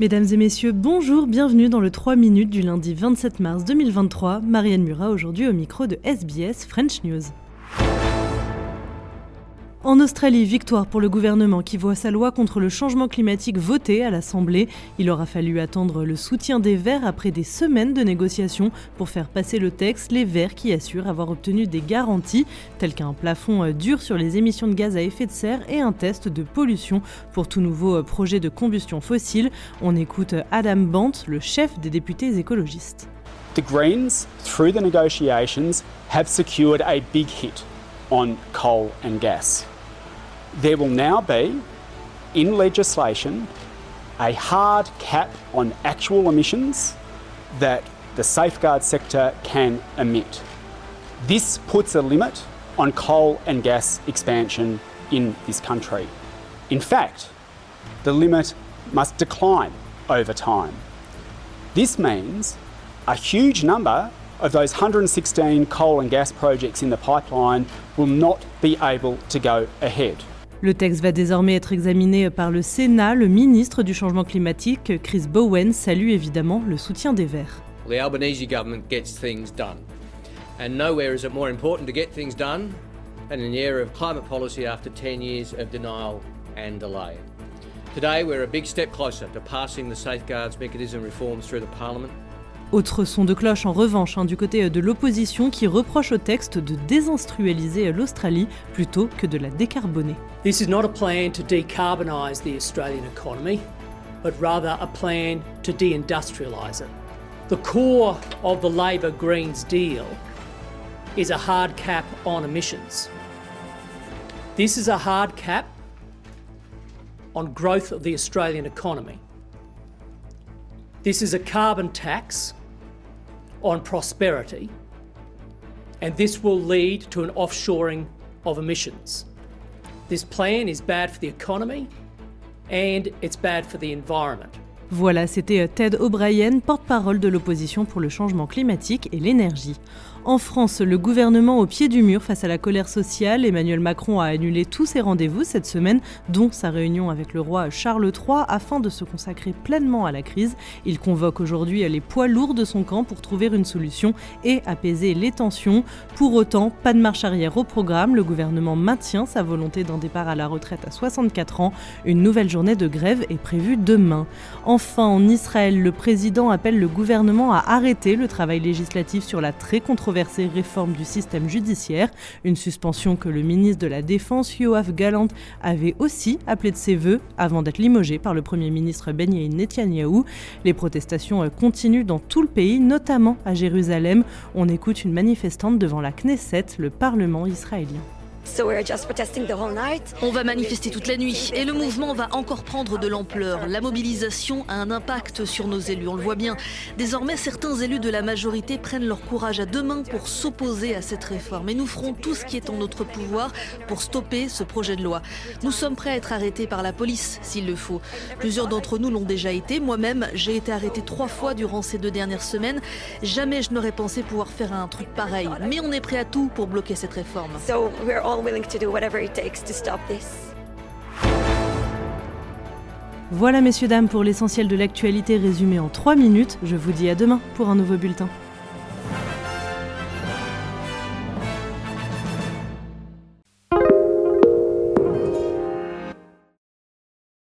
Mesdames et messieurs, bonjour, bienvenue dans le 3 minutes du lundi 27 mars 2023. Marianne Murat aujourd'hui au micro de SBS French News. En Australie, victoire pour le gouvernement qui voit sa loi contre le changement climatique votée à l'Assemblée. Il aura fallu attendre le soutien des Verts après des semaines de négociations pour faire passer le texte, les Verts qui assurent avoir obtenu des garanties telles qu'un plafond euh, dur sur les émissions de gaz à effet de serre et un test de pollution pour tout nouveau euh, projet de combustion fossile. On écoute euh, Adam Bant, le chef des députés écologistes. The Greens, through the negotiations, have secured a big hit on coal and gas. There will now be, in legislation, a hard cap on actual emissions that the safeguard sector can emit. This puts a limit on coal and gas expansion in this country. In fact, the limit must decline over time. This means a huge number of those 116 coal and gas projects in the pipeline will not be able to go ahead. Le texte va désormais être examiné par le Sénat. Le ministre du Changement climatique, Chris Bowen, salue évidemment le soutien des Verts. The Albanese government gets things done. And nowhere is it more important to get things done than in the area of climate policy after 10 years of denial and delay. Today, we're a big step closer to passing the safeguards mechanism reforms through the Parliament autre son de cloche en revanche hein, du côté de l'opposition qui reproche au texte de désinstrualiser l'Australie plutôt que de la décarboner. This is not a plan to decarbonise the Australian economy, but rather a plan to deindustrialise it. The core of the Labor Greens deal is a hard cap on emissions. This is a hard cap on growth of the Australian economy. This is a carbon tax on prosperity, and this will lead to an offshoring of emissions. This plan is bad for the economy and it's bad for the environment. Voilà, c'était Ted O'Brien, porte-parole de l'opposition pour le changement climatique et l'énergie. En France, le gouvernement au pied du mur face à la colère sociale, Emmanuel Macron a annulé tous ses rendez-vous cette semaine, dont sa réunion avec le roi Charles III, afin de se consacrer pleinement à la crise. Il convoque aujourd'hui les poids lourds de son camp pour trouver une solution et apaiser les tensions. Pour autant, pas de marche arrière au programme, le gouvernement maintient sa volonté d'un départ à la retraite à 64 ans. Une nouvelle journée de grève est prévue demain. Enfin, en Israël, le président appelle le gouvernement à arrêter le travail législatif sur la très controversée réforme du système judiciaire, une suspension que le ministre de la Défense Yoav Galant avait aussi appelé de ses voeux avant d'être limogé par le Premier ministre Benjamin Netanyahou. Les protestations euh, continuent dans tout le pays, notamment à Jérusalem. On écoute une manifestante devant la Knesset, le Parlement israélien. On va manifester toute la nuit et le mouvement va encore prendre de l'ampleur. La mobilisation a un impact sur nos élus, on le voit bien. Désormais, certains élus de la majorité prennent leur courage à deux mains pour s'opposer à cette réforme et nous ferons tout ce qui est en notre pouvoir pour stopper ce projet de loi. Nous sommes prêts à être arrêtés par la police s'il le faut. Plusieurs d'entre nous l'ont déjà été. Moi-même, j'ai été arrêté trois fois durant ces deux dernières semaines. Jamais je n'aurais pensé pouvoir faire un truc pareil. Mais on est prêt à tout pour bloquer cette réforme. Voilà messieurs dames pour l'essentiel de l'actualité résumée en 3 minutes. Je vous dis à demain pour un nouveau bulletin.